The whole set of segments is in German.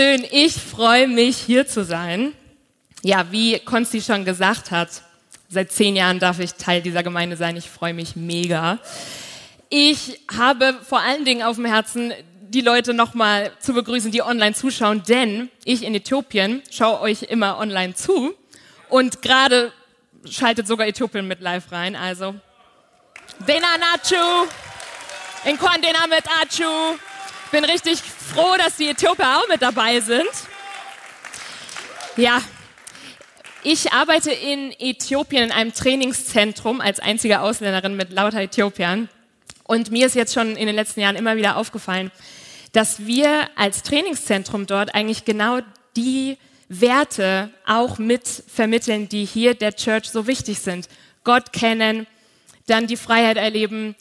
Schön, ich freue mich hier zu sein. Ja, wie Konsti schon gesagt hat, seit zehn Jahren darf ich Teil dieser Gemeinde sein. Ich freue mich mega. Ich habe vor allen Dingen auf dem Herzen, die Leute nochmal zu begrüßen, die online zuschauen, denn ich in Äthiopien schaue euch immer online zu und gerade schaltet sogar Äthiopien mit live rein. Also, Dena Nachu, in Dena mit Achu. Bin richtig froh, dass die Äthiopier auch mit dabei sind. Ja, ich arbeite in Äthiopien in einem Trainingszentrum als einzige Ausländerin mit lauter Äthiopiern. Und mir ist jetzt schon in den letzten Jahren immer wieder aufgefallen, dass wir als Trainingszentrum dort eigentlich genau die Werte auch mit vermitteln, die hier der Church so wichtig sind. Gott kennen, dann die Freiheit erleben,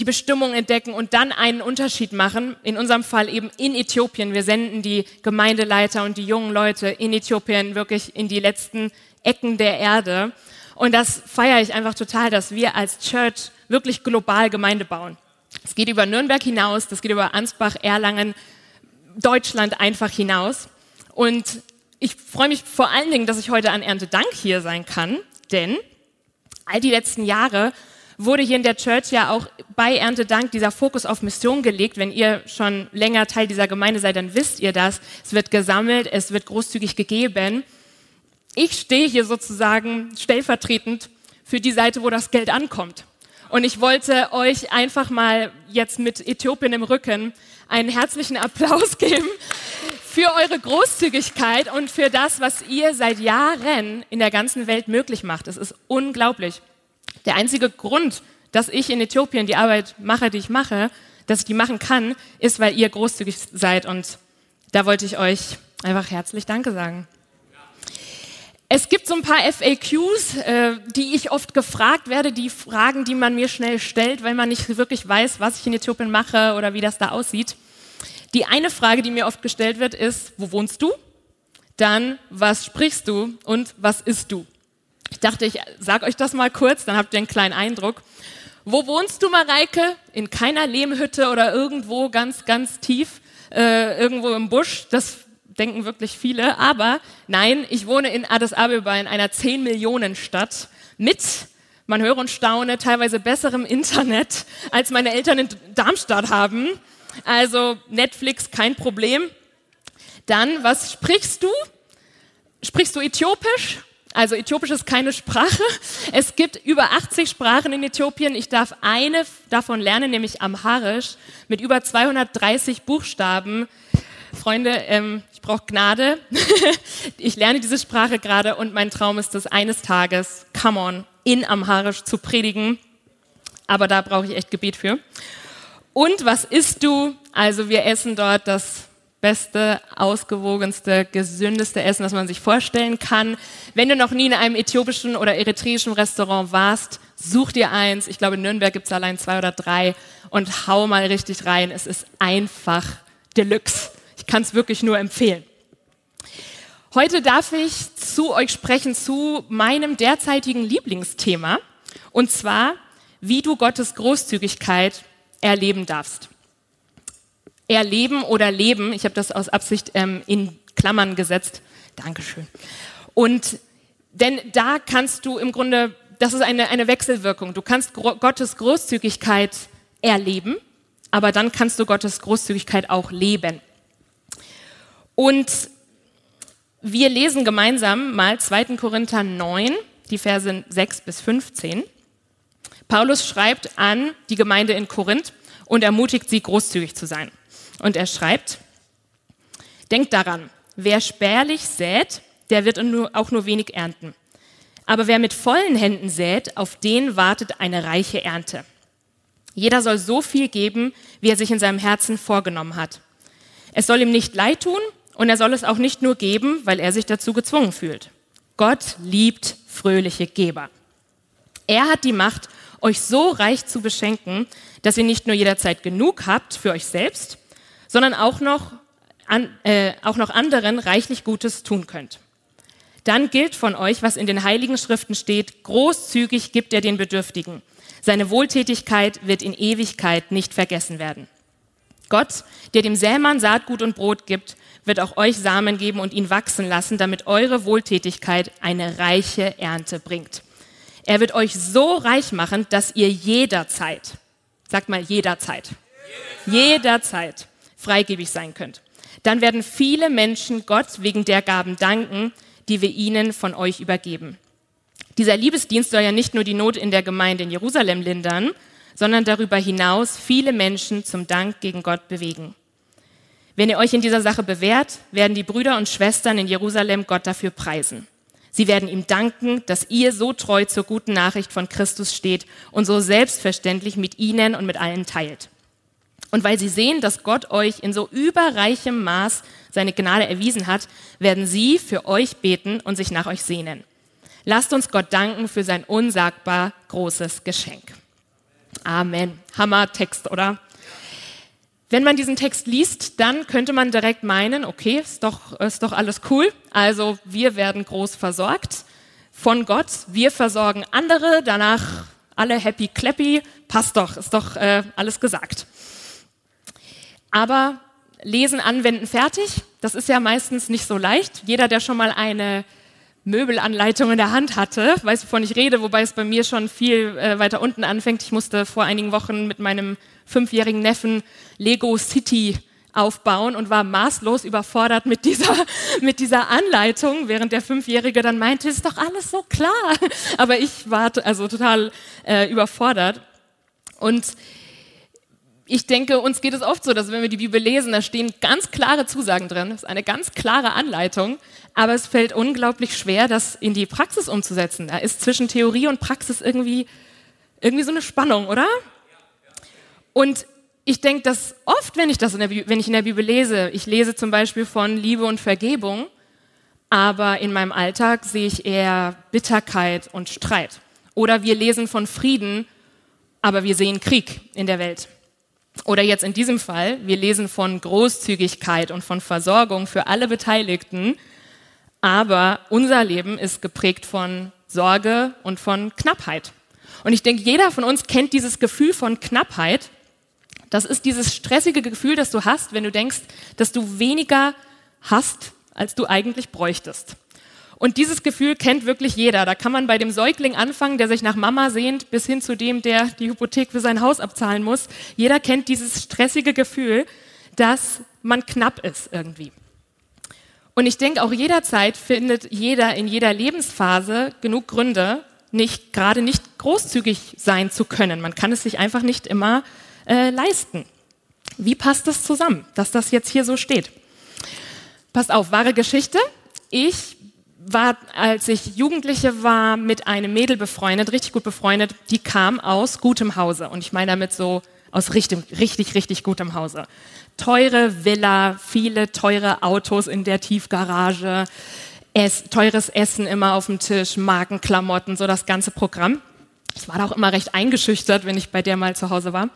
die Bestimmung entdecken und dann einen Unterschied machen. In unserem Fall eben in Äthiopien. Wir senden die Gemeindeleiter und die jungen Leute in Äthiopien wirklich in die letzten Ecken der Erde. Und das feiere ich einfach total, dass wir als Church wirklich global Gemeinde bauen. Es geht über Nürnberg hinaus, das geht über Ansbach, Erlangen, Deutschland einfach hinaus. Und ich freue mich vor allen Dingen, dass ich heute an Erntedank hier sein kann, denn all die letzten Jahre wurde hier in der Church ja auch bei Erntedank dieser Fokus auf Mission gelegt. Wenn ihr schon länger Teil dieser Gemeinde seid, dann wisst ihr das. Es wird gesammelt, es wird großzügig gegeben. Ich stehe hier sozusagen stellvertretend für die Seite, wo das Geld ankommt. Und ich wollte euch einfach mal jetzt mit Äthiopien im Rücken einen herzlichen Applaus geben für eure Großzügigkeit und für das, was ihr seit Jahren in der ganzen Welt möglich macht. Es ist unglaublich. Der einzige Grund, dass ich in Äthiopien die Arbeit mache, die ich mache, dass ich die machen kann, ist, weil ihr großzügig seid. Und da wollte ich euch einfach herzlich Danke sagen. Es gibt so ein paar FAQs, äh, die ich oft gefragt werde, die Fragen, die man mir schnell stellt, weil man nicht wirklich weiß, was ich in Äthiopien mache oder wie das da aussieht. Die eine Frage, die mir oft gestellt wird, ist, wo wohnst du? Dann, was sprichst du und was isst du? Ich dachte, ich sage euch das mal kurz, dann habt ihr einen kleinen Eindruck. Wo wohnst du, Mareike? In keiner Lehmhütte oder irgendwo ganz, ganz tief, äh, irgendwo im Busch. Das denken wirklich viele. Aber nein, ich wohne in Addis Abeba, in einer 10 Millionen Stadt mit, man höre und staune, teilweise besserem Internet, als meine Eltern in Darmstadt haben. Also Netflix kein Problem. Dann, was sprichst du? Sprichst du Äthiopisch? Also Äthiopisch ist keine Sprache. Es gibt über 80 Sprachen in Äthiopien. Ich darf eine davon lernen, nämlich Amharisch, mit über 230 Buchstaben. Freunde, ähm, ich brauche Gnade. ich lerne diese Sprache gerade und mein Traum ist es, eines Tages, come on, in Amharisch zu predigen. Aber da brauche ich echt Gebet für. Und was isst du? Also wir essen dort das beste, ausgewogenste, gesündeste Essen, das man sich vorstellen kann. Wenn du noch nie in einem äthiopischen oder eritreischen Restaurant warst, such dir eins. Ich glaube, in Nürnberg gibt es allein zwei oder drei und hau mal richtig rein. Es ist einfach Deluxe. Ich kann es wirklich nur empfehlen. Heute darf ich zu euch sprechen zu meinem derzeitigen Lieblingsthema und zwar, wie du Gottes Großzügigkeit erleben darfst. Erleben oder leben, ich habe das aus Absicht ähm, in Klammern gesetzt. Dankeschön. Und denn da kannst du im Grunde, das ist eine, eine Wechselwirkung. Du kannst Gottes Großzügigkeit erleben, aber dann kannst du Gottes Großzügigkeit auch leben. Und wir lesen gemeinsam mal 2. Korinther 9, die Verse 6 bis 15. Paulus schreibt an die Gemeinde in Korinth und ermutigt sie, großzügig zu sein. Und er schreibt, denkt daran, wer spärlich sät, der wird auch nur wenig ernten. Aber wer mit vollen Händen sät, auf den wartet eine reiche Ernte. Jeder soll so viel geben, wie er sich in seinem Herzen vorgenommen hat. Es soll ihm nicht leid tun und er soll es auch nicht nur geben, weil er sich dazu gezwungen fühlt. Gott liebt fröhliche Geber. Er hat die Macht, euch so reich zu beschenken, dass ihr nicht nur jederzeit genug habt für euch selbst, sondern auch noch, an, äh, auch noch anderen reichlich Gutes tun könnt. Dann gilt von euch, was in den heiligen Schriften steht, großzügig gibt er den Bedürftigen. Seine Wohltätigkeit wird in Ewigkeit nicht vergessen werden. Gott, der dem Sämann Saatgut und Brot gibt, wird auch euch Samen geben und ihn wachsen lassen, damit eure Wohltätigkeit eine reiche Ernte bringt. Er wird euch so reich machen, dass ihr jederzeit, sagt mal jederzeit, jederzeit freigebig sein könnt. Dann werden viele Menschen Gott wegen der Gaben danken, die wir ihnen von euch übergeben. Dieser Liebesdienst soll ja nicht nur die Not in der Gemeinde in Jerusalem lindern, sondern darüber hinaus viele Menschen zum Dank gegen Gott bewegen. Wenn ihr euch in dieser Sache bewährt, werden die Brüder und Schwestern in Jerusalem Gott dafür preisen. Sie werden ihm danken, dass ihr so treu zur guten Nachricht von Christus steht und so selbstverständlich mit ihnen und mit allen teilt. Und weil sie sehen, dass Gott euch in so überreichem Maß seine Gnade erwiesen hat, werden sie für euch beten und sich nach euch sehnen. Lasst uns Gott danken für sein unsagbar großes Geschenk. Amen. Hammer Text, oder? Wenn man diesen Text liest, dann könnte man direkt meinen, okay, ist doch, ist doch alles cool. Also wir werden groß versorgt von Gott. Wir versorgen andere, danach alle happy clappy. Passt doch, ist doch äh, alles gesagt. Aber lesen, anwenden, fertig, das ist ja meistens nicht so leicht. Jeder, der schon mal eine Möbelanleitung in der Hand hatte, weiß, wovon ich rede, wobei es bei mir schon viel äh, weiter unten anfängt. Ich musste vor einigen Wochen mit meinem fünfjährigen Neffen Lego City aufbauen und war maßlos überfordert mit dieser, mit dieser Anleitung, während der Fünfjährige dann meinte, ist doch alles so klar. Aber ich war also total äh, überfordert. Und ich denke, uns geht es oft so, dass wenn wir die Bibel lesen, da stehen ganz klare Zusagen drin, das ist eine ganz klare Anleitung, aber es fällt unglaublich schwer, das in die Praxis umzusetzen. Da ist zwischen Theorie und Praxis irgendwie, irgendwie so eine Spannung, oder? Und ich denke, dass oft, wenn ich das in der wenn ich in der Bibel lese, ich lese zum Beispiel von Liebe und Vergebung, aber in meinem Alltag sehe ich eher Bitterkeit und Streit. Oder wir lesen von Frieden, aber wir sehen Krieg in der Welt. Oder jetzt in diesem Fall, wir lesen von Großzügigkeit und von Versorgung für alle Beteiligten, aber unser Leben ist geprägt von Sorge und von Knappheit. Und ich denke, jeder von uns kennt dieses Gefühl von Knappheit. Das ist dieses stressige Gefühl, das du hast, wenn du denkst, dass du weniger hast, als du eigentlich bräuchtest. Und dieses Gefühl kennt wirklich jeder. Da kann man bei dem Säugling anfangen, der sich nach Mama sehnt, bis hin zu dem, der die Hypothek für sein Haus abzahlen muss. Jeder kennt dieses stressige Gefühl, dass man knapp ist irgendwie. Und ich denke, auch jederzeit findet jeder in jeder Lebensphase genug Gründe, nicht, gerade nicht großzügig sein zu können. Man kann es sich einfach nicht immer äh, leisten. Wie passt das zusammen, dass das jetzt hier so steht? Passt auf, wahre Geschichte. Ich war, als ich Jugendliche war, mit einem Mädel befreundet, richtig gut befreundet, die kam aus gutem Hause. Und ich meine damit so aus richtig, richtig, richtig gutem Hause. Teure Villa, viele teure Autos in der Tiefgarage, es, teures Essen immer auf dem Tisch, Markenklamotten, so das ganze Programm. Ich war da auch immer recht eingeschüchtert, wenn ich bei der mal zu Hause war.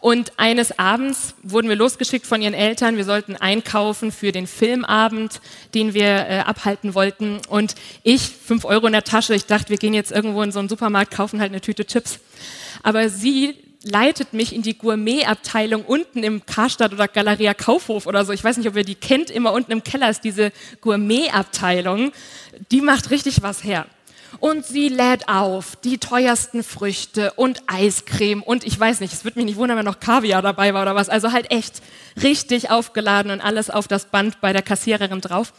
Und eines Abends wurden wir losgeschickt von ihren Eltern. Wir sollten einkaufen für den Filmabend, den wir äh, abhalten wollten. Und ich, fünf Euro in der Tasche, ich dachte, wir gehen jetzt irgendwo in so einen Supermarkt, kaufen halt eine Tüte Chips. Aber sie leitet mich in die Gourmet-Abteilung unten im Karstadt oder Galeria Kaufhof oder so. Ich weiß nicht, ob ihr die kennt. Immer unten im Keller ist diese Gourmet-Abteilung. Die macht richtig was her. Und sie lädt auf die teuersten Früchte und Eiscreme und ich weiß nicht, es würde mich nicht wundern, wenn noch Kaviar dabei war oder was. Also halt echt richtig aufgeladen und alles auf das Band bei der Kassiererin drauf.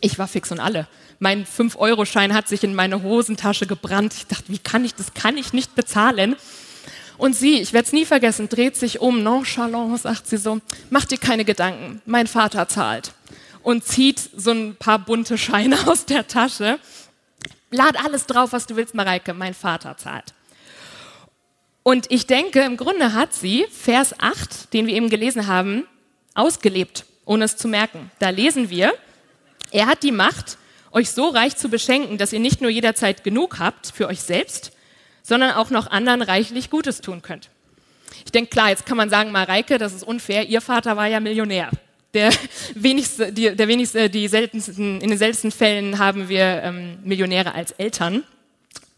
Ich war fix und alle. Mein 5-Euro-Schein hat sich in meine Hosentasche gebrannt. Ich dachte, wie kann ich, das kann ich nicht bezahlen. Und sie, ich werde es nie vergessen, dreht sich um, nonchalant, sagt sie so, mach dir keine Gedanken, mein Vater zahlt. Und zieht so ein paar bunte Scheine aus der Tasche lad alles drauf, was du willst, Mareike, mein Vater zahlt. Und ich denke, im Grunde hat sie Vers 8, den wir eben gelesen haben, ausgelebt, ohne es zu merken. Da lesen wir, er hat die Macht, euch so reich zu beschenken, dass ihr nicht nur jederzeit genug habt für euch selbst, sondern auch noch anderen reichlich Gutes tun könnt. Ich denke, klar, jetzt kann man sagen, Mareike, das ist unfair, ihr Vater war ja Millionär der wenigste, die, der wenigste, die seltensten, in den seltensten Fällen haben wir ähm, Millionäre als Eltern.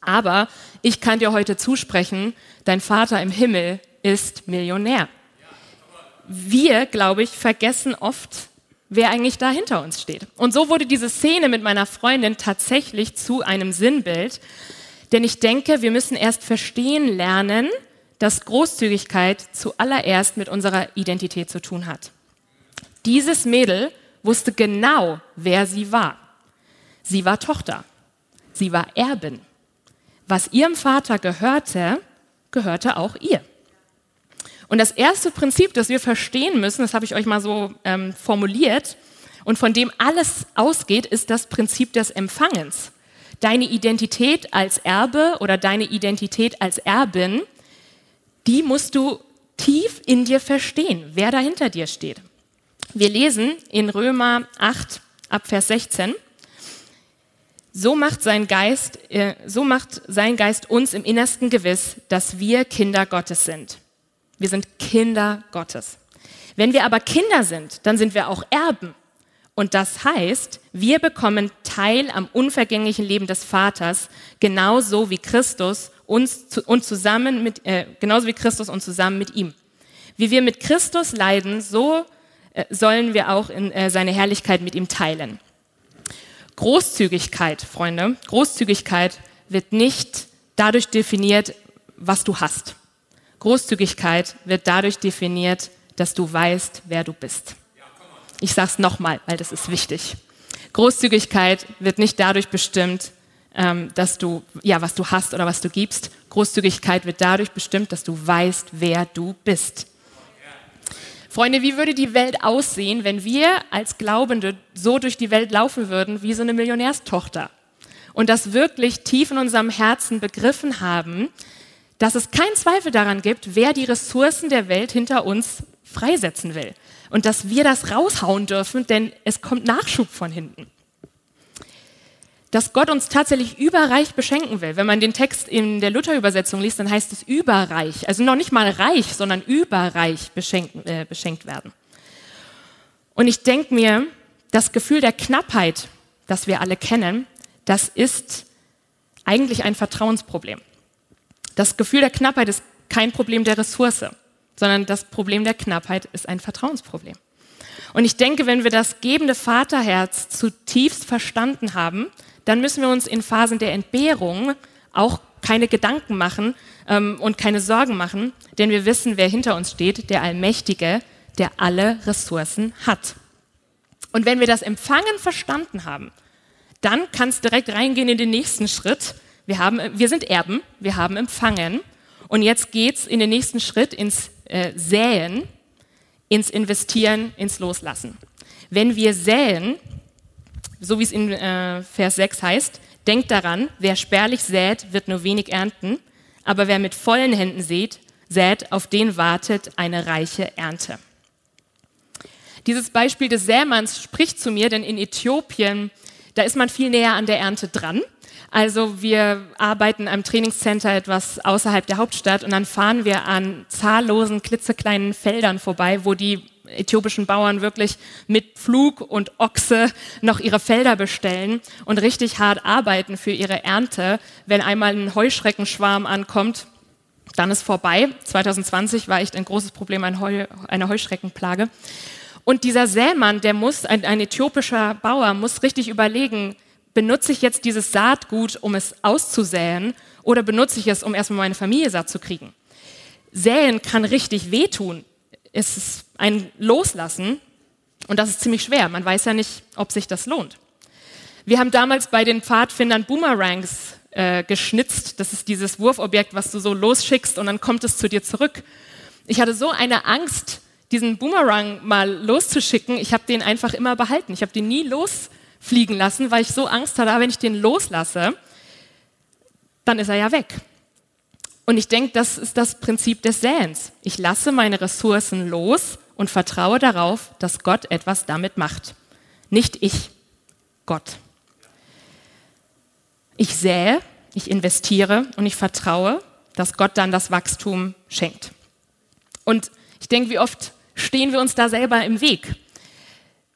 Aber ich kann dir heute zusprechen, dein Vater im Himmel ist Millionär. wir, glaube ich, vergessen oft, wer eigentlich da hinter uns steht. Und so wurde diese Szene mit meiner Freundin tatsächlich zu einem Sinnbild, denn ich denke, wir müssen erst verstehen lernen, dass Großzügigkeit zuallererst mit unserer Identität zu tun hat. Dieses Mädel wusste genau, wer sie war. Sie war Tochter. Sie war Erbin. Was ihrem Vater gehörte, gehörte auch ihr. Und das erste Prinzip, das wir verstehen müssen, das habe ich euch mal so ähm, formuliert, und von dem alles ausgeht, ist das Prinzip des Empfangens. Deine Identität als Erbe oder deine Identität als Erbin, die musst du tief in dir verstehen, wer da hinter dir steht. Wir lesen in Römer 8 ab Vers 16. So macht sein Geist, äh, so macht sein Geist uns im Innersten gewiss, dass wir Kinder Gottes sind. Wir sind Kinder Gottes. Wenn wir aber Kinder sind, dann sind wir auch Erben. Und das heißt, wir bekommen Teil am unvergänglichen Leben des Vaters, genauso wie Christus uns zu, und zusammen mit, äh, genauso wie Christus und zusammen mit ihm. Wie wir mit Christus leiden, so sollen wir auch in, äh, seine Herrlichkeit mit ihm teilen. Großzügigkeit, Freunde, Großzügigkeit wird nicht dadurch definiert, was du hast. Großzügigkeit wird dadurch definiert, dass du weißt, wer du bist. Ich sage es nochmal, weil das ist wichtig. Großzügigkeit wird nicht dadurch bestimmt, ähm, dass du, ja, was du hast oder was du gibst. Großzügigkeit wird dadurch bestimmt, dass du weißt, wer du bist. Freunde, wie würde die Welt aussehen, wenn wir als Glaubende so durch die Welt laufen würden wie so eine Millionärstochter? Und das wirklich tief in unserem Herzen begriffen haben, dass es keinen Zweifel daran gibt, wer die Ressourcen der Welt hinter uns freisetzen will. Und dass wir das raushauen dürfen, denn es kommt Nachschub von hinten. Dass Gott uns tatsächlich überreich beschenken will. Wenn man den Text in der Luther-Übersetzung liest, dann heißt es überreich. Also noch nicht mal reich, sondern überreich beschenkt, äh, beschenkt werden. Und ich denke mir, das Gefühl der Knappheit, das wir alle kennen, das ist eigentlich ein Vertrauensproblem. Das Gefühl der Knappheit ist kein Problem der Ressource, sondern das Problem der Knappheit ist ein Vertrauensproblem. Und ich denke, wenn wir das gebende Vaterherz zutiefst verstanden haben, dann müssen wir uns in Phasen der Entbehrung auch keine Gedanken machen ähm, und keine Sorgen machen, denn wir wissen, wer hinter uns steht, der Allmächtige, der alle Ressourcen hat. Und wenn wir das Empfangen verstanden haben, dann kann es direkt reingehen in den nächsten Schritt, wir, haben, wir sind Erben, wir haben empfangen und jetzt geht es in den nächsten Schritt ins äh, Säen, ins Investieren, ins Loslassen. Wenn wir säen, so wie es in äh, Vers 6 heißt, denkt daran, wer spärlich sät, wird nur wenig ernten, aber wer mit vollen Händen sät, sät, auf den wartet eine reiche Ernte. Dieses Beispiel des Sämanns spricht zu mir, denn in Äthiopien, da ist man viel näher an der Ernte dran. Also wir arbeiten am Trainingscenter etwas außerhalb der Hauptstadt und dann fahren wir an zahllosen klitzekleinen Feldern vorbei, wo die äthiopischen Bauern wirklich mit Pflug und Ochse noch ihre Felder bestellen und richtig hart arbeiten für ihre Ernte. Wenn einmal ein Heuschreckenschwarm ankommt, dann ist vorbei. 2020 war echt ein großes Problem, ein Heu, eine Heuschreckenplage. Und dieser Sämann, der muss, ein, ein äthiopischer Bauer, muss richtig überlegen, benutze ich jetzt dieses Saatgut, um es auszusäen, oder benutze ich es, um erstmal meine Familie satt zu kriegen? Säen kann richtig wehtun. Es ist ein Loslassen und das ist ziemlich schwer. Man weiß ja nicht, ob sich das lohnt. Wir haben damals bei den Pfadfindern Boomerangs äh, geschnitzt. Das ist dieses Wurfobjekt, was du so losschickst und dann kommt es zu dir zurück. Ich hatte so eine Angst, diesen Boomerang mal loszuschicken. Ich habe den einfach immer behalten. Ich habe den nie losgeschickt fliegen lassen, weil ich so Angst hatte, wenn ich den loslasse, dann ist er ja weg. Und ich denke, das ist das Prinzip des Säens. Ich lasse meine Ressourcen los und vertraue darauf, dass Gott etwas damit macht. Nicht ich, Gott. Ich sähe, ich investiere und ich vertraue, dass Gott dann das Wachstum schenkt. Und ich denke, wie oft stehen wir uns da selber im Weg?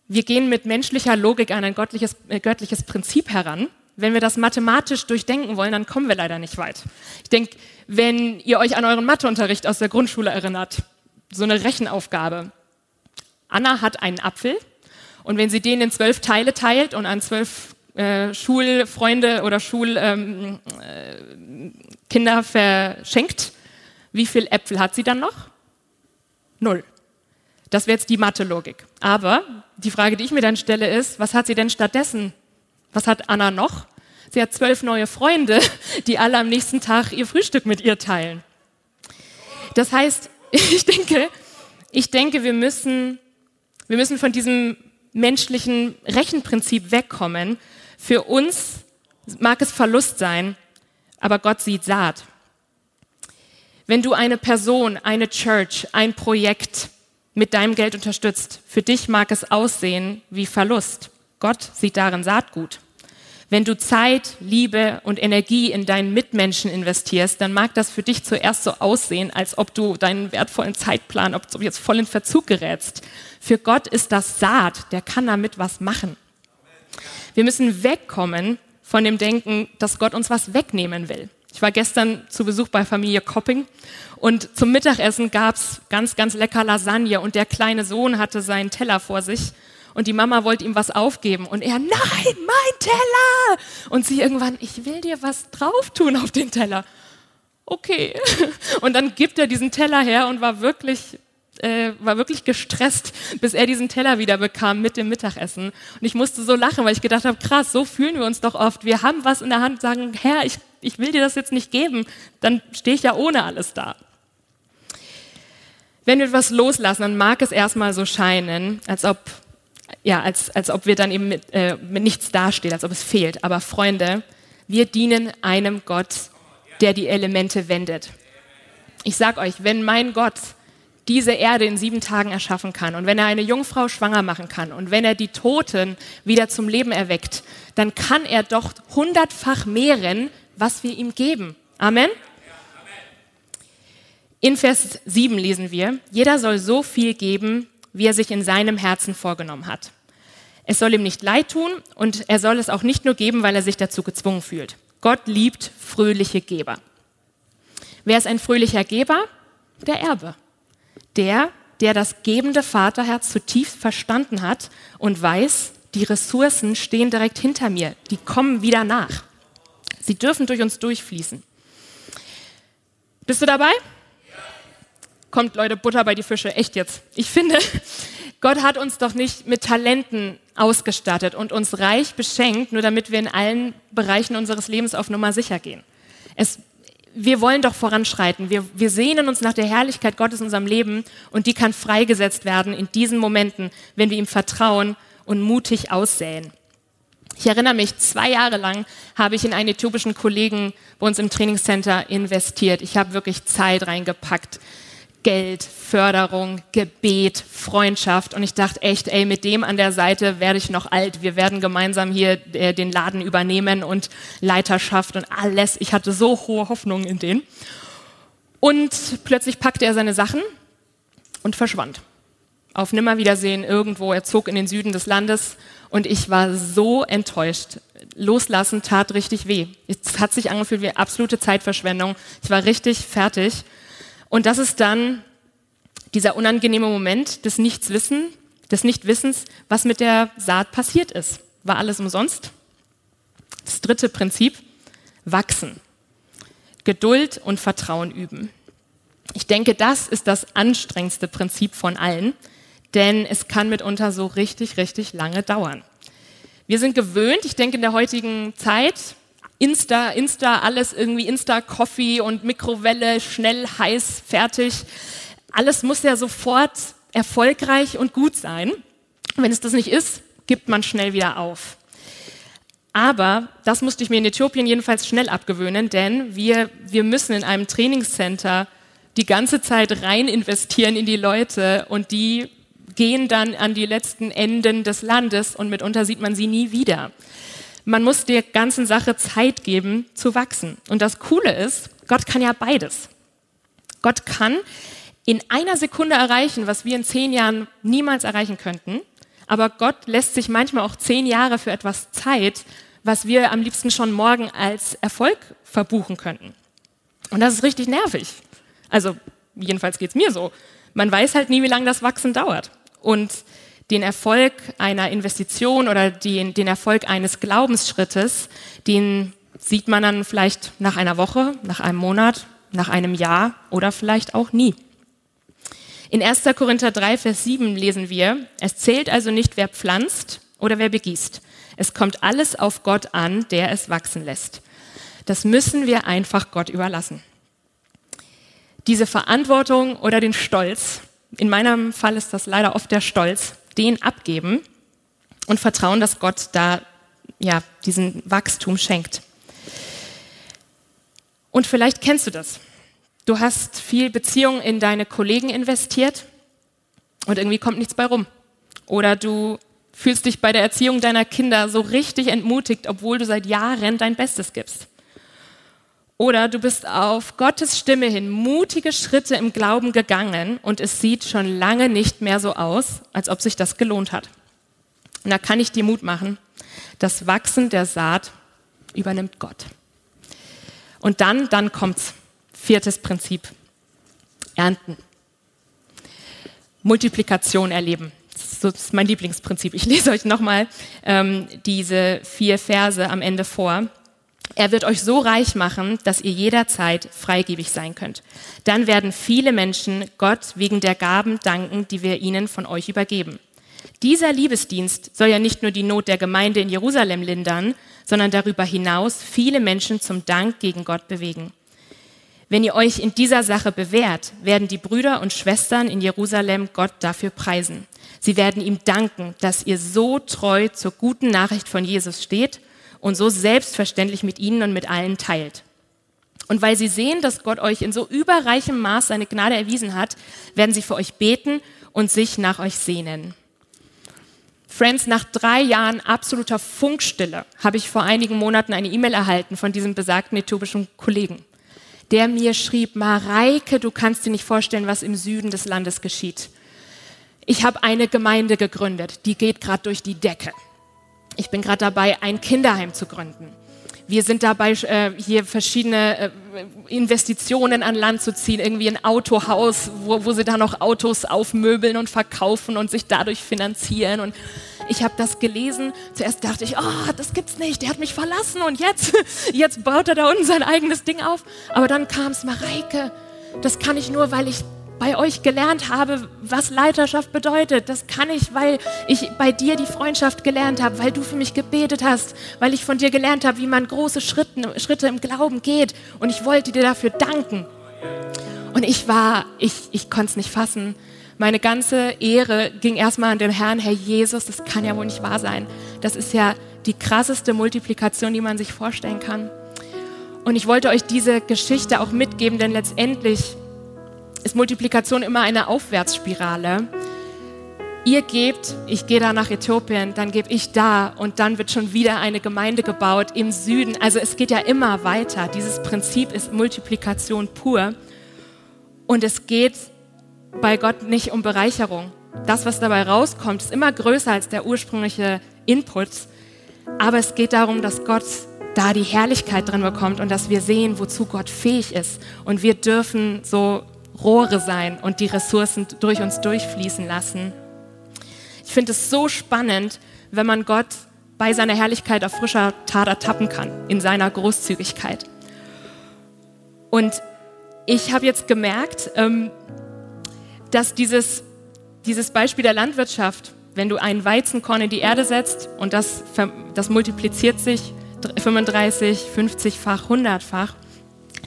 Wir gehen mit menschlicher Logik an ein göttliches, äh, göttliches Prinzip heran. Wenn wir das mathematisch durchdenken wollen, dann kommen wir leider nicht weit. Ich denke, wenn ihr euch an euren Matheunterricht aus der Grundschule erinnert, so eine Rechenaufgabe, Anna hat einen Apfel und wenn sie den in zwölf Teile teilt und an zwölf äh, Schulfreunde oder Schulkinder ähm, äh, verschenkt, wie viele Äpfel hat sie dann noch? Null. Das wäre jetzt die Mathe-Logik. Aber die Frage, die ich mir dann stelle, ist, was hat sie denn stattdessen? Was hat Anna noch? Sie hat zwölf neue Freunde, die alle am nächsten Tag ihr Frühstück mit ihr teilen. Das heißt, ich denke, ich denke, wir müssen, wir müssen von diesem menschlichen Rechenprinzip wegkommen. Für uns mag es Verlust sein, aber Gott sieht Saat. Wenn du eine Person, eine Church, ein Projekt mit deinem Geld unterstützt, für dich mag es aussehen wie Verlust. Gott sieht darin Saatgut. Wenn du Zeit, Liebe und Energie in deinen Mitmenschen investierst, dann mag das für dich zuerst so aussehen, als ob du deinen wertvollen Zeitplan, ob du jetzt voll in Verzug gerätst. Für Gott ist das Saat, der kann damit was machen. Wir müssen wegkommen von dem Denken, dass Gott uns was wegnehmen will. Ich war gestern zu Besuch bei Familie Copping und zum Mittagessen gab's ganz, ganz lecker Lasagne und der kleine Sohn hatte seinen Teller vor sich und die Mama wollte ihm was aufgeben und er, nein, mein Teller! Und sie irgendwann, ich will dir was drauf tun auf den Teller. Okay. Und dann gibt er diesen Teller her und war wirklich äh, war wirklich gestresst, bis er diesen Teller wieder bekam mit dem Mittagessen. Und ich musste so lachen, weil ich gedacht habe, krass, so fühlen wir uns doch oft. Wir haben was in der Hand, sagen, Herr, ich, ich will dir das jetzt nicht geben. Dann stehe ich ja ohne alles da. Wenn wir etwas loslassen, dann mag es erstmal so scheinen, als ob ja, als, als ob wir dann eben mit, äh, mit nichts dastehen, als ob es fehlt. Aber Freunde, wir dienen einem Gott, der die Elemente wendet. Ich sag euch, wenn mein Gott diese Erde in sieben Tagen erschaffen kann und wenn er eine Jungfrau schwanger machen kann und wenn er die Toten wieder zum Leben erweckt, dann kann er doch hundertfach mehren, was wir ihm geben. Amen. In Vers 7 lesen wir, jeder soll so viel geben, wie er sich in seinem Herzen vorgenommen hat. Es soll ihm nicht leid tun und er soll es auch nicht nur geben, weil er sich dazu gezwungen fühlt. Gott liebt fröhliche Geber. Wer ist ein fröhlicher Geber? Der Erbe. Der, der das gebende Vaterherz zutiefst verstanden hat und weiß, die Ressourcen stehen direkt hinter mir, die kommen wieder nach. Sie dürfen durch uns durchfließen. Bist du dabei? kommt Leute Butter bei die Fische, echt jetzt. Ich finde, Gott hat uns doch nicht mit Talenten ausgestattet und uns reich beschenkt, nur damit wir in allen Bereichen unseres Lebens auf Nummer sicher gehen. Es, wir wollen doch voranschreiten. Wir, wir sehnen uns nach der Herrlichkeit Gottes in unserem Leben und die kann freigesetzt werden in diesen Momenten, wenn wir ihm vertrauen und mutig aussäen. Ich erinnere mich, zwei Jahre lang habe ich in einen äthiopischen Kollegen bei uns im Trainingscenter investiert. Ich habe wirklich Zeit reingepackt. Geld, Förderung, Gebet, Freundschaft. Und ich dachte echt, ey, mit dem an der Seite werde ich noch alt. Wir werden gemeinsam hier äh, den Laden übernehmen und Leiterschaft und alles. Ich hatte so hohe Hoffnungen in den. Und plötzlich packte er seine Sachen und verschwand. Auf Nimmerwiedersehen irgendwo. Er zog in den Süden des Landes und ich war so enttäuscht. Loslassen tat richtig weh. Es hat sich angefühlt wie absolute Zeitverschwendung. Ich war richtig fertig. Und das ist dann dieser unangenehme Moment des Nichtswissen, des Nichtwissens, was mit der Saat passiert ist. War alles umsonst? Das dritte Prinzip, wachsen. Geduld und Vertrauen üben. Ich denke, das ist das anstrengendste Prinzip von allen, denn es kann mitunter so richtig, richtig lange dauern. Wir sind gewöhnt, ich denke in der heutigen Zeit, Insta, Insta, alles irgendwie Insta-Coffee und Mikrowelle, schnell, heiß, fertig. Alles muss ja sofort erfolgreich und gut sein. Wenn es das nicht ist, gibt man schnell wieder auf. Aber das musste ich mir in Äthiopien jedenfalls schnell abgewöhnen, denn wir, wir müssen in einem Trainingscenter die ganze Zeit rein investieren in die Leute und die gehen dann an die letzten Enden des Landes und mitunter sieht man sie nie wieder. Man muss der ganzen Sache Zeit geben, zu wachsen. Und das Coole ist, Gott kann ja beides. Gott kann in einer Sekunde erreichen, was wir in zehn Jahren niemals erreichen könnten. Aber Gott lässt sich manchmal auch zehn Jahre für etwas Zeit, was wir am liebsten schon morgen als Erfolg verbuchen könnten. Und das ist richtig nervig. Also jedenfalls geht es mir so. Man weiß halt nie, wie lange das Wachsen dauert. Und den Erfolg einer Investition oder den, den Erfolg eines Glaubensschrittes, den sieht man dann vielleicht nach einer Woche, nach einem Monat, nach einem Jahr oder vielleicht auch nie. In 1. Korinther 3, Vers 7 lesen wir, es zählt also nicht, wer pflanzt oder wer begießt. Es kommt alles auf Gott an, der es wachsen lässt. Das müssen wir einfach Gott überlassen. Diese Verantwortung oder den Stolz, in meinem Fall ist das leider oft der Stolz, den abgeben und vertrauen, dass Gott da ja, diesen Wachstum schenkt. Und vielleicht kennst du das. Du hast viel Beziehung in deine Kollegen investiert und irgendwie kommt nichts bei rum. Oder du fühlst dich bei der Erziehung deiner Kinder so richtig entmutigt, obwohl du seit Jahren dein Bestes gibst. Oder du bist auf Gottes Stimme hin mutige Schritte im Glauben gegangen und es sieht schon lange nicht mehr so aus, als ob sich das gelohnt hat. Und da kann ich dir Mut machen. Das Wachsen der Saat übernimmt Gott. Und dann, dann kommt's. Viertes Prinzip. Ernten. Multiplikation erleben. Das ist mein Lieblingsprinzip. Ich lese euch nochmal ähm, diese vier Verse am Ende vor. Er wird euch so reich machen, dass ihr jederzeit freigebig sein könnt. Dann werden viele Menschen Gott wegen der Gaben danken, die wir ihnen von euch übergeben. Dieser Liebesdienst soll ja nicht nur die Not der Gemeinde in Jerusalem lindern, sondern darüber hinaus viele Menschen zum Dank gegen Gott bewegen. Wenn ihr euch in dieser Sache bewährt, werden die Brüder und Schwestern in Jerusalem Gott dafür preisen. Sie werden ihm danken, dass ihr so treu zur guten Nachricht von Jesus steht und so selbstverständlich mit ihnen und mit allen teilt. Und weil sie sehen, dass Gott euch in so überreichem Maß seine Gnade erwiesen hat, werden sie für euch beten und sich nach euch sehnen. Friends, nach drei Jahren absoluter Funkstille habe ich vor einigen Monaten eine E-Mail erhalten von diesem besagten äthiopischen Kollegen, der mir schrieb, Mareike, du kannst dir nicht vorstellen, was im Süden des Landes geschieht. Ich habe eine Gemeinde gegründet, die geht gerade durch die Decke. Ich bin gerade dabei, ein Kinderheim zu gründen. Wir sind dabei, äh, hier verschiedene äh, Investitionen an Land zu ziehen, irgendwie ein Autohaus, wo, wo sie da noch Autos aufmöbeln und verkaufen und sich dadurch finanzieren. Und ich habe das gelesen. Zuerst dachte ich, oh, das gibt's nicht, der hat mich verlassen und jetzt, jetzt baut er da unten sein eigenes Ding auf. Aber dann kam es, Mareike, das kann ich nur, weil ich bei euch gelernt habe, was Leiterschaft bedeutet. Das kann ich, weil ich bei dir die Freundschaft gelernt habe, weil du für mich gebetet hast, weil ich von dir gelernt habe, wie man große Schritte, Schritte im Glauben geht. Und ich wollte dir dafür danken. Und ich war, ich, ich konnte es nicht fassen. Meine ganze Ehre ging erstmal an den Herrn, Herr Jesus, das kann ja wohl nicht wahr sein. Das ist ja die krasseste Multiplikation, die man sich vorstellen kann. Und ich wollte euch diese Geschichte auch mitgeben, denn letztendlich ist Multiplikation immer eine Aufwärtsspirale. Ihr gebt, ich gehe da nach Äthiopien, dann gebe ich da und dann wird schon wieder eine Gemeinde gebaut im Süden. Also es geht ja immer weiter. Dieses Prinzip ist Multiplikation pur. Und es geht bei Gott nicht um Bereicherung. Das, was dabei rauskommt, ist immer größer als der ursprüngliche Input. Aber es geht darum, dass Gott da die Herrlichkeit drin bekommt und dass wir sehen, wozu Gott fähig ist. Und wir dürfen so Rohre sein und die Ressourcen durch uns durchfließen lassen. Ich finde es so spannend, wenn man Gott bei seiner Herrlichkeit auf frischer Tat ertappen kann, in seiner Großzügigkeit. Und ich habe jetzt gemerkt, ähm, dass dieses, dieses Beispiel der Landwirtschaft, wenn du einen Weizenkorn in die Erde setzt und das, das multipliziert sich 35, 50-fach, 100-fach,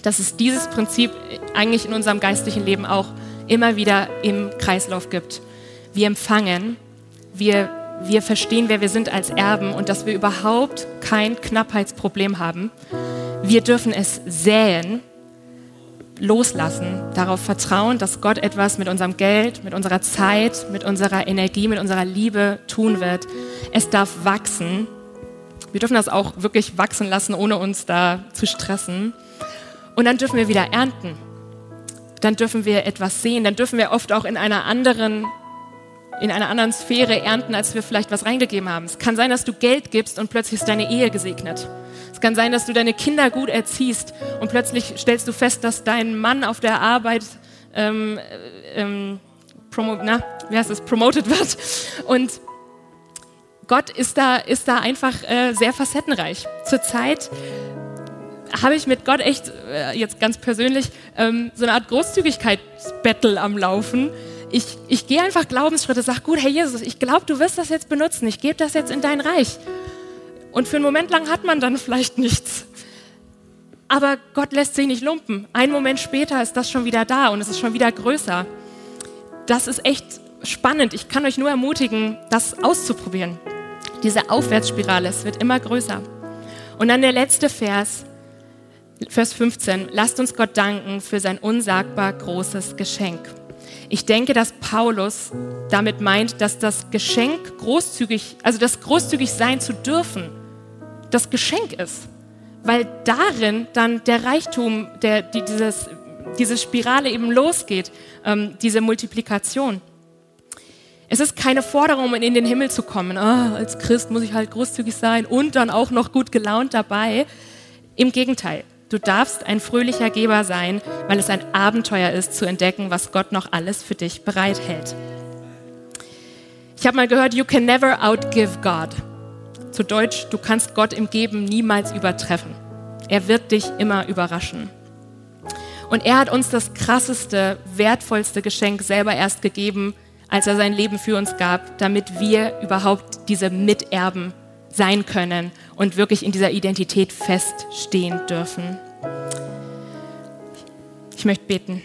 dass es dieses Prinzip eigentlich in unserem geistlichen Leben auch immer wieder im Kreislauf gibt. Wir empfangen, wir, wir verstehen, wer wir sind als Erben und dass wir überhaupt kein Knappheitsproblem haben. Wir dürfen es säen, loslassen, darauf vertrauen, dass Gott etwas mit unserem Geld, mit unserer Zeit, mit unserer Energie, mit unserer Liebe tun wird. Es darf wachsen. Wir dürfen das auch wirklich wachsen lassen, ohne uns da zu stressen. Und dann dürfen wir wieder ernten. Dann dürfen wir etwas sehen. Dann dürfen wir oft auch in einer anderen in einer anderen Sphäre ernten, als wir vielleicht was reingegeben haben. Es kann sein, dass du Geld gibst und plötzlich ist deine Ehe gesegnet. Es kann sein, dass du deine Kinder gut erziehst und plötzlich stellst du fest, dass dein Mann auf der Arbeit ähm, ähm, promo, na, wie heißt es, promoted wird. Und Gott ist da, ist da einfach äh, sehr facettenreich. Zurzeit habe ich mit Gott echt, äh, jetzt ganz persönlich, ähm, so eine Art Großzügigkeitsbattle am Laufen. Ich, ich gehe einfach Glaubensschritte, sage, gut, Herr Jesus, ich glaube, du wirst das jetzt benutzen, ich gebe das jetzt in dein Reich. Und für einen Moment lang hat man dann vielleicht nichts. Aber Gott lässt sich nicht lumpen. Ein Moment später ist das schon wieder da und es ist schon wieder größer. Das ist echt spannend. Ich kann euch nur ermutigen, das auszuprobieren. Diese Aufwärtsspirale, es wird immer größer. Und dann der letzte Vers, Vers 15. Lasst uns Gott danken für sein unsagbar großes Geschenk. Ich denke, dass Paulus damit meint, dass das Geschenk großzügig, also das großzügig sein zu dürfen, das Geschenk ist. Weil darin dann der Reichtum, der, die, dieses, diese Spirale eben losgeht, ähm, diese Multiplikation. Es ist keine Forderung, um in den Himmel zu kommen. Oh, als Christ muss ich halt großzügig sein und dann auch noch gut gelaunt dabei. Im Gegenteil, du darfst ein fröhlicher Geber sein, weil es ein Abenteuer ist, zu entdecken, was Gott noch alles für dich bereithält. Ich habe mal gehört, you can never outgive God. Zu Deutsch, du kannst Gott im Geben niemals übertreffen. Er wird dich immer überraschen. Und er hat uns das krasseste, wertvollste Geschenk selber erst gegeben, als er sein Leben für uns gab, damit wir überhaupt diese Miterben sein können und wirklich in dieser Identität feststehen dürfen. Ich möchte beten.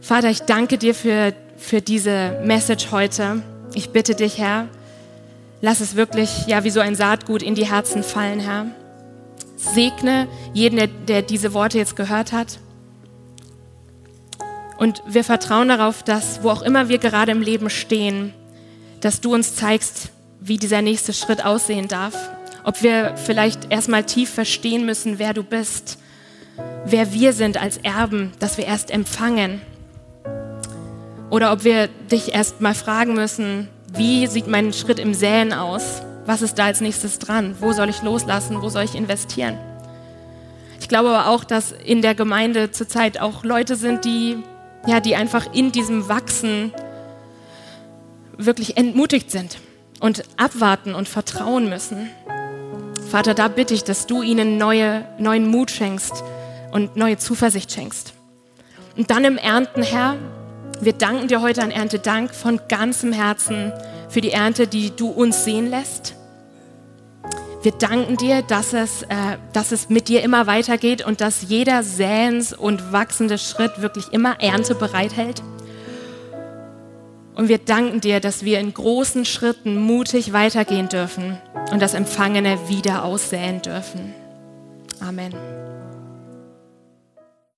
Vater, ich danke dir für, für diese Message heute. Ich bitte dich, Herr, lass es wirklich ja wie so ein Saatgut in die Herzen fallen, Herr. Segne jeden, der, der diese Worte jetzt gehört hat. Und wir vertrauen darauf, dass wo auch immer wir gerade im Leben stehen, dass du uns zeigst, wie dieser nächste Schritt aussehen darf. Ob wir vielleicht erstmal tief verstehen müssen, wer du bist, wer wir sind als Erben, dass wir erst empfangen. Oder ob wir dich erst mal fragen müssen, wie sieht mein Schritt im Säen aus? Was ist da als nächstes dran? Wo soll ich loslassen? Wo soll ich investieren? Ich glaube aber auch, dass in der Gemeinde zurzeit auch Leute sind, die ja, die einfach in diesem Wachsen wirklich entmutigt sind und abwarten und vertrauen müssen. Vater, da bitte ich, dass du ihnen neue, neuen Mut schenkst und neue Zuversicht schenkst. Und dann im Ernten, Herr, wir danken dir heute an Erntedank von ganzem Herzen für die Ernte, die du uns sehen lässt wir danken dir, dass es, äh, dass es mit dir immer weitergeht und dass jeder säens- und wachsende Schritt wirklich immer Ernte bereithält. Und wir danken dir, dass wir in großen Schritten mutig weitergehen dürfen und das Empfangene wieder aussäen dürfen. Amen.